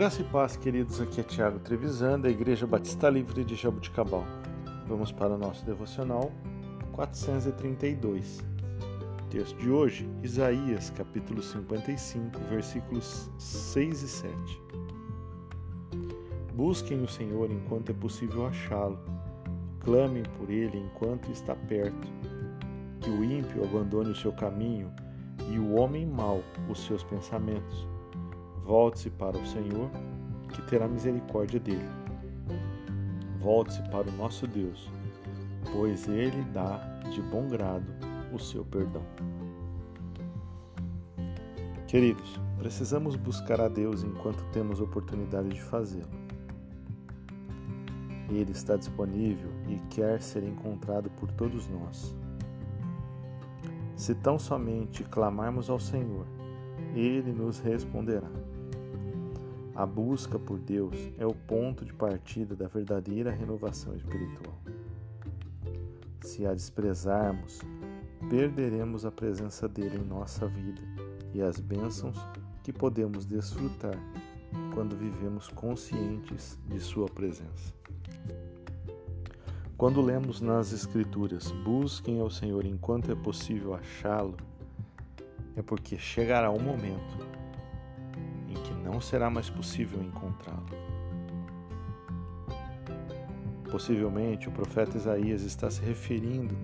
Graça e paz, queridos. Aqui é Tiago Trevisan, da Igreja Batista Livre de Jabuticabal. Vamos para o nosso devocional 432. Texto de hoje, Isaías, capítulo 55, versículos 6 e 7. Busquem o Senhor enquanto é possível achá-lo. Clamem por ele enquanto está perto. Que o ímpio abandone o seu caminho e o homem mau os seus pensamentos Volte-se para o Senhor, que terá misericórdia dele. Volte-se para o nosso Deus, pois ele dá de bom grado o seu perdão. Queridos, precisamos buscar a Deus enquanto temos oportunidade de fazê-lo. Ele está disponível e quer ser encontrado por todos nós. Se tão somente clamarmos ao Senhor, Ele nos responderá. A busca por Deus é o ponto de partida da verdadeira renovação espiritual. Se a desprezarmos, perderemos a presença dele em nossa vida e as bênçãos que podemos desfrutar quando vivemos conscientes de Sua presença. Quando lemos nas Escrituras, busquem ao Senhor enquanto é possível achá-lo, é porque chegará um momento não será mais possível encontrá-lo. Possivelmente o profeta Isaías está se referindo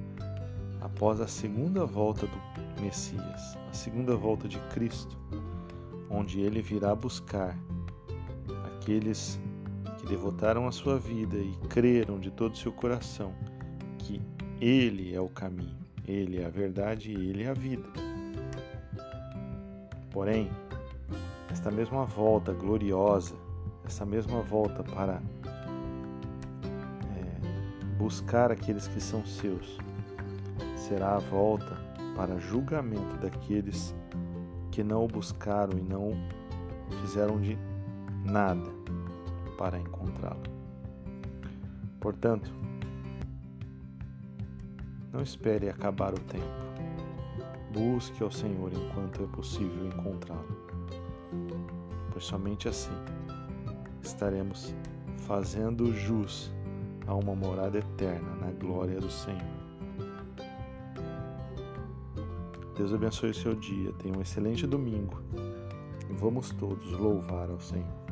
após a segunda volta do Messias, a segunda volta de Cristo, onde ele virá buscar aqueles que devotaram a sua vida e creram de todo o seu coração que ele é o caminho, ele é a verdade e ele é a vida. Porém, esta mesma volta gloriosa, essa mesma volta para é, buscar aqueles que são seus, será a volta para julgamento daqueles que não o buscaram e não fizeram de nada para encontrá-lo. Portanto, não espere acabar o tempo. Busque ao Senhor enquanto é possível encontrá-lo pois somente assim estaremos fazendo jus a uma morada eterna na glória do Senhor. Deus abençoe o seu dia, tenha um excelente domingo e vamos todos louvar ao Senhor.